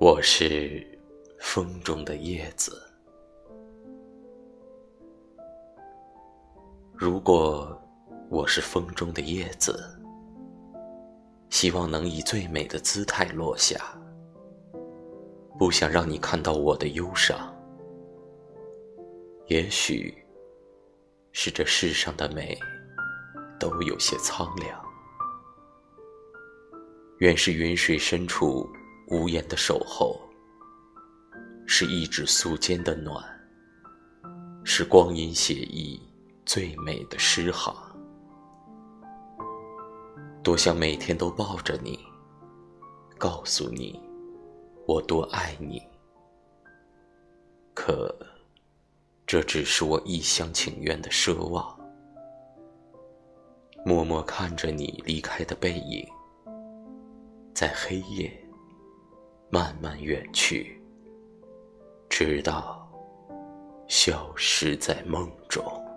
我是风中的叶子。如果我是风中的叶子，希望能以最美的姿态落下，不想让你看到我的忧伤。也许是这世上的美都有些苍凉。愿是云水深处无言的守候，是一纸素笺的暖，是光阴写意最美的诗行。多想每天都抱着你，告诉你我多爱你。可，这只是我一厢情愿的奢望。默默看着你离开的背影。在黑夜慢慢远去，直到消失在梦中。